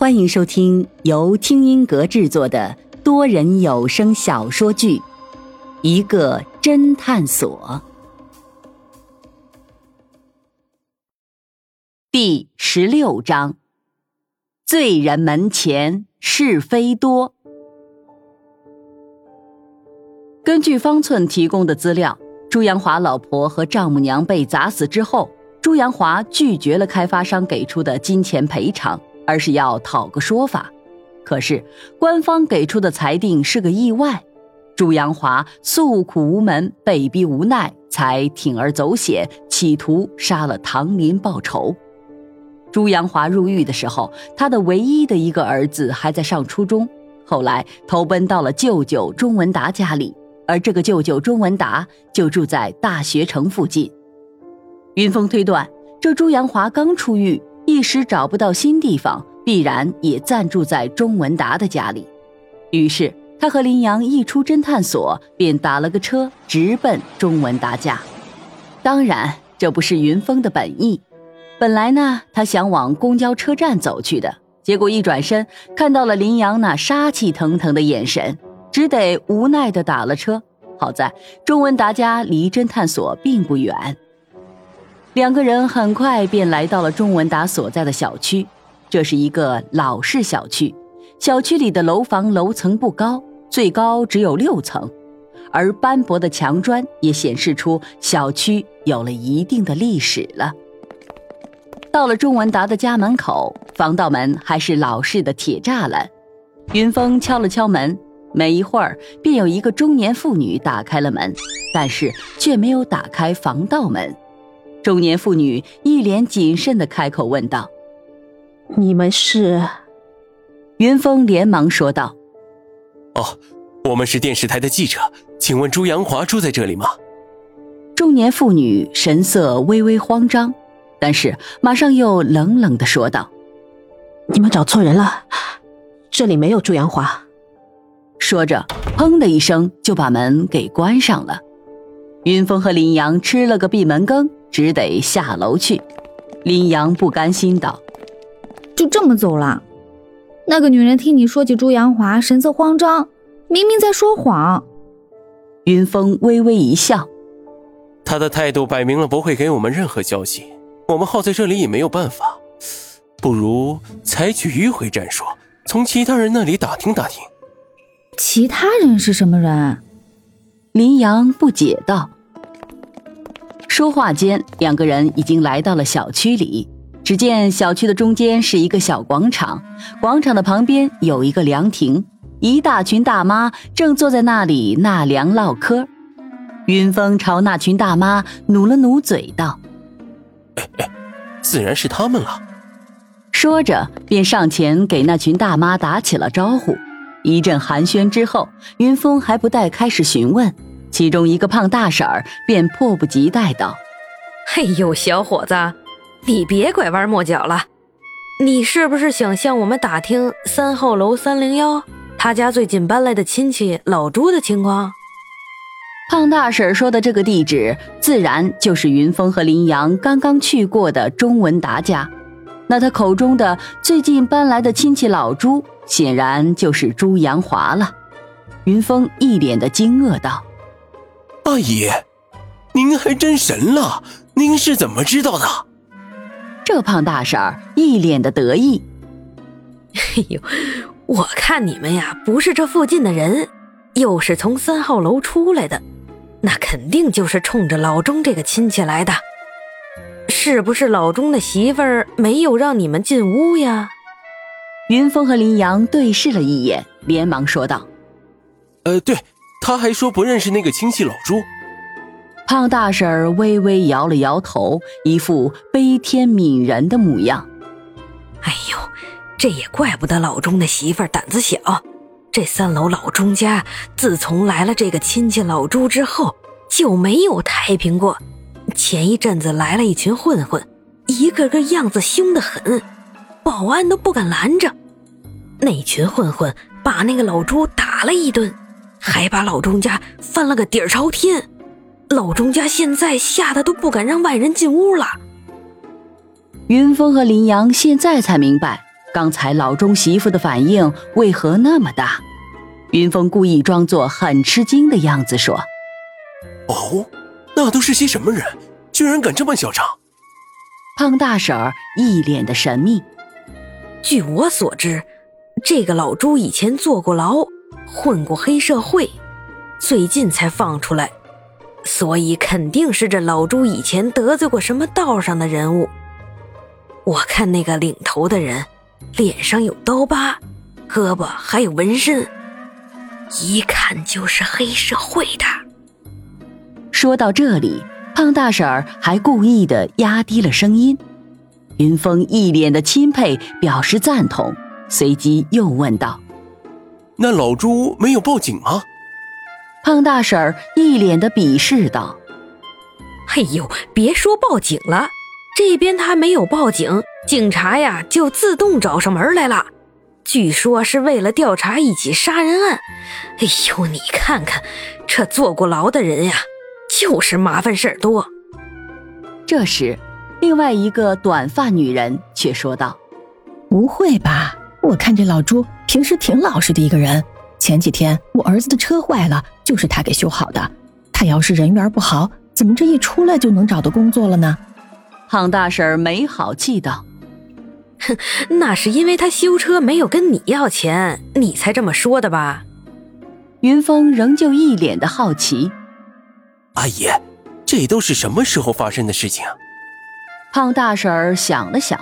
欢迎收听由听音阁制作的多人有声小说剧《一个侦探所》第十六章：罪人门前是非多。根据方寸提供的资料，朱阳华老婆和丈母娘被砸死之后，朱阳华拒绝了开发商给出的金钱赔偿。而是要讨个说法，可是官方给出的裁定是个意外。朱阳华诉苦无门，被逼无奈，才铤而走险，企图杀了唐林报仇。朱阳华入狱的时候，他的唯一的一个儿子还在上初中，后来投奔到了舅舅钟文达家里，而这个舅舅钟文达就住在大学城附近。云峰推断，这朱阳华刚出狱。一时找不到新地方，必然也暂住在钟文达的家里。于是他和林阳一出侦探所，便打了个车直奔钟文达家。当然，这不是云峰的本意。本来呢，他想往公交车站走去的，结果一转身看到了林阳那杀气腾腾的眼神，只得无奈的打了车。好在钟文达家离侦探所并不远。两个人很快便来到了钟文达所在的小区，这是一个老式小区，小区里的楼房楼层不高，最高只有六层，而斑驳的墙砖也显示出小区有了一定的历史了。到了钟文达的家门口，防盗门还是老式的铁栅栏。云峰敲了敲门，没一会儿，便有一个中年妇女打开了门，但是却没有打开防盗门。中年妇女一脸谨慎的开口问道：“你们是？”云峰连忙说道：“哦，我们是电视台的记者，请问朱阳华住在这里吗？”中年妇女神色微微慌张，但是马上又冷冷的说道：“你们找错人了，这里没有朱阳华。”说着，砰的一声就把门给关上了。云峰和林阳吃了个闭门羹。只得下楼去。林阳不甘心道：“就这么走了？那个女人听你说起朱阳华，神色慌张，明明在说谎。”云峰微微一笑：“他的态度摆明了不会给我们任何消息，我们耗在这里也没有办法，不如采取迂回战术，从其他人那里打听打听。”其他人是什么人？林阳不解道。说话间，两个人已经来到了小区里。只见小区的中间是一个小广场，广场的旁边有一个凉亭，一大群大妈正坐在那里纳凉唠嗑。云峰朝那群大妈努了努嘴，道：“哎哎，自然是他们了。”说着便上前给那群大妈打起了招呼。一阵寒暄之后，云峰还不待开始询问。其中一个胖大婶儿便迫不及待道：“哎呦，小伙子，你别拐弯抹角了，你是不是想向我们打听三号楼三零幺他家最近搬来的亲戚老朱的情况？”胖大婶说的这个地址，自然就是云峰和林阳刚刚去过的钟文达家。那他口中的最近搬来的亲戚老朱，显然就是朱阳华了。云峰一脸的惊愕道。阿姨，您还真神了！您是怎么知道的？这胖大婶儿一脸的得意。哎呦，我看你们呀，不是这附近的人，又是从三号楼出来的，那肯定就是冲着老钟这个亲戚来的。是不是老钟的媳妇儿没有让你们进屋呀？云峰和林阳对视了一眼，连忙说道：“呃，对。”他还说不认识那个亲戚老朱。胖大婶儿微微摇了摇头，一副悲天悯人的模样。哎呦，这也怪不得老钟的媳妇儿胆子小。这三楼老钟家自从来了这个亲戚老朱之后，就没有太平过。前一阵子来了一群混混，一个个样子凶得很，保安都不敢拦着。那群混混把那个老朱打了一顿。还把老钟家翻了个底儿朝天，老钟家现在吓得都不敢让外人进屋了。云峰和林阳现在才明白，刚才老钟媳妇的反应为何那么大？云峰故意装作很吃惊的样子说：“哦，那都是些什么人？居然敢这么嚣张？”胖大婶儿一脸的神秘。据我所知，这个老朱以前坐过牢，混过黑社会，最近才放出来，所以肯定是这老朱以前得罪过什么道上的人物。我看那个领头的人，脸上有刀疤，胳膊还有纹身，一看就是黑社会的。说到这里，胖大婶儿还故意的压低了声音。云峰一脸的钦佩，表示赞同，随即又问道：“那老朱没有报警吗？”胖大婶儿一脸的鄙视道：“哎呦，别说报警了。”这边他没有报警，警察呀就自动找上门来了。据说是为了调查一起杀人案。哎呦，你看看，这坐过牢的人呀，就是麻烦事儿多。这时，另外一个短发女人却说道：“不会吧？我看这老朱平时挺老实的一个人。前几天我儿子的车坏了，就是他给修好的。他要是人缘不好，怎么这一出来就能找到工作了呢？”胖大婶没好气道：“哼，那是因为他修车没有跟你要钱，你才这么说的吧？”云峰仍旧一脸的好奇：“阿姨，这都是什么时候发生的事情？”胖大婶想了想：“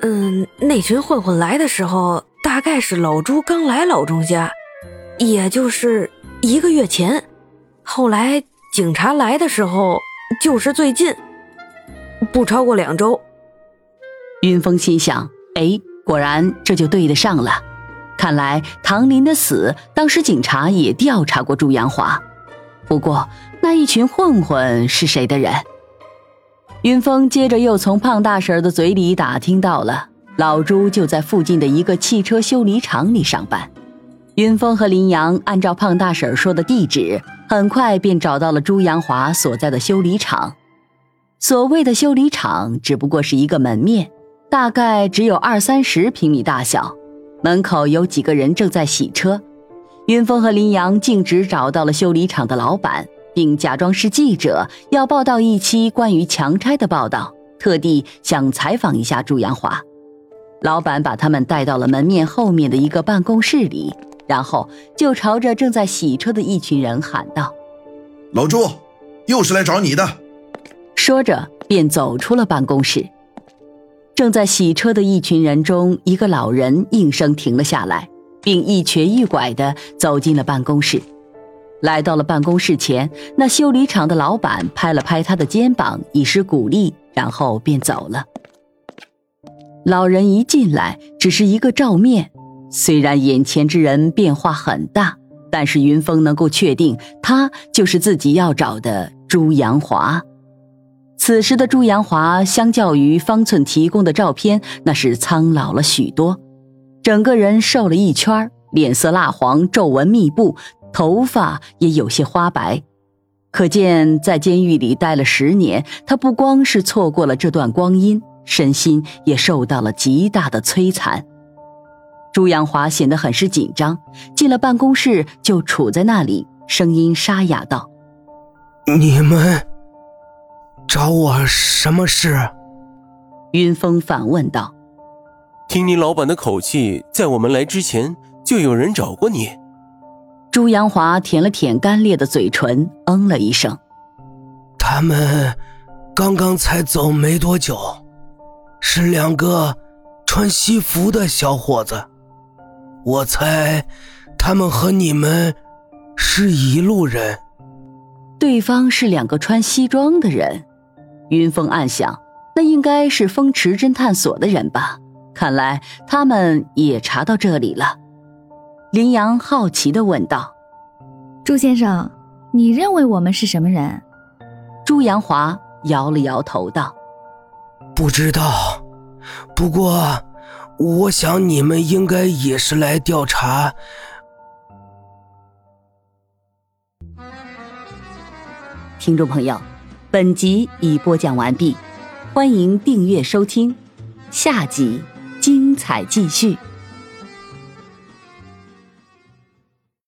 嗯，那群混混来的时候，大概是老朱刚来老钟家，也就是一个月前。后来警察来的时候，就是最近。”不超过两周。云峰心想：“哎，果然这就对得上了。看来唐林的死，当时警察也调查过朱阳华。不过那一群混混是谁的人？”云峰接着又从胖大婶的嘴里打听到了，老朱就在附近的一个汽车修理厂里上班。云峰和林阳按照胖大婶说的地址，很快便找到了朱阳华所在的修理厂。所谓的修理厂只不过是一个门面，大概只有二三十平米大小。门口有几个人正在洗车。云峰和林阳径直找到了修理厂的老板，并假装是记者，要报道一期关于强拆的报道，特地想采访一下朱阳华。老板把他们带到了门面后面的一个办公室里，然后就朝着正在洗车的一群人喊道：“老朱，又是来找你的。”说着，便走出了办公室。正在洗车的一群人中，一个老人应声停了下来，并一瘸一拐地走进了办公室。来到了办公室前，那修理厂的老板拍了拍他的肩膀，以示鼓励，然后便走了。老人一进来，只是一个照面，虽然眼前之人变化很大，但是云峰能够确定，他就是自己要找的朱阳华。此时的朱阳华，相较于方寸提供的照片，那是苍老了许多，整个人瘦了一圈，脸色蜡黄，皱纹密布，头发也有些花白，可见在监狱里待了十年，他不光是错过了这段光阴，身心也受到了极大的摧残。朱阳华显得很是紧张，进了办公室就杵在那里，声音沙哑道：“你们。”找我什么事？云峰反问道。听你老板的口气，在我们来之前就有人找过你。朱阳华舔了舔干裂的嘴唇，嗯了一声。他们刚刚才走没多久，是两个穿西服的小伙子。我猜他们和你们是一路人。对方是两个穿西装的人。云峰暗想，那应该是风池侦探所的人吧？看来他们也查到这里了。林阳好奇的问道：“朱先生，你认为我们是什么人？”朱阳华摇了摇头道：“不知道，不过我想你们应该也是来调查。”听众朋友。本集已播讲完毕，欢迎订阅收听，下集。精彩继续。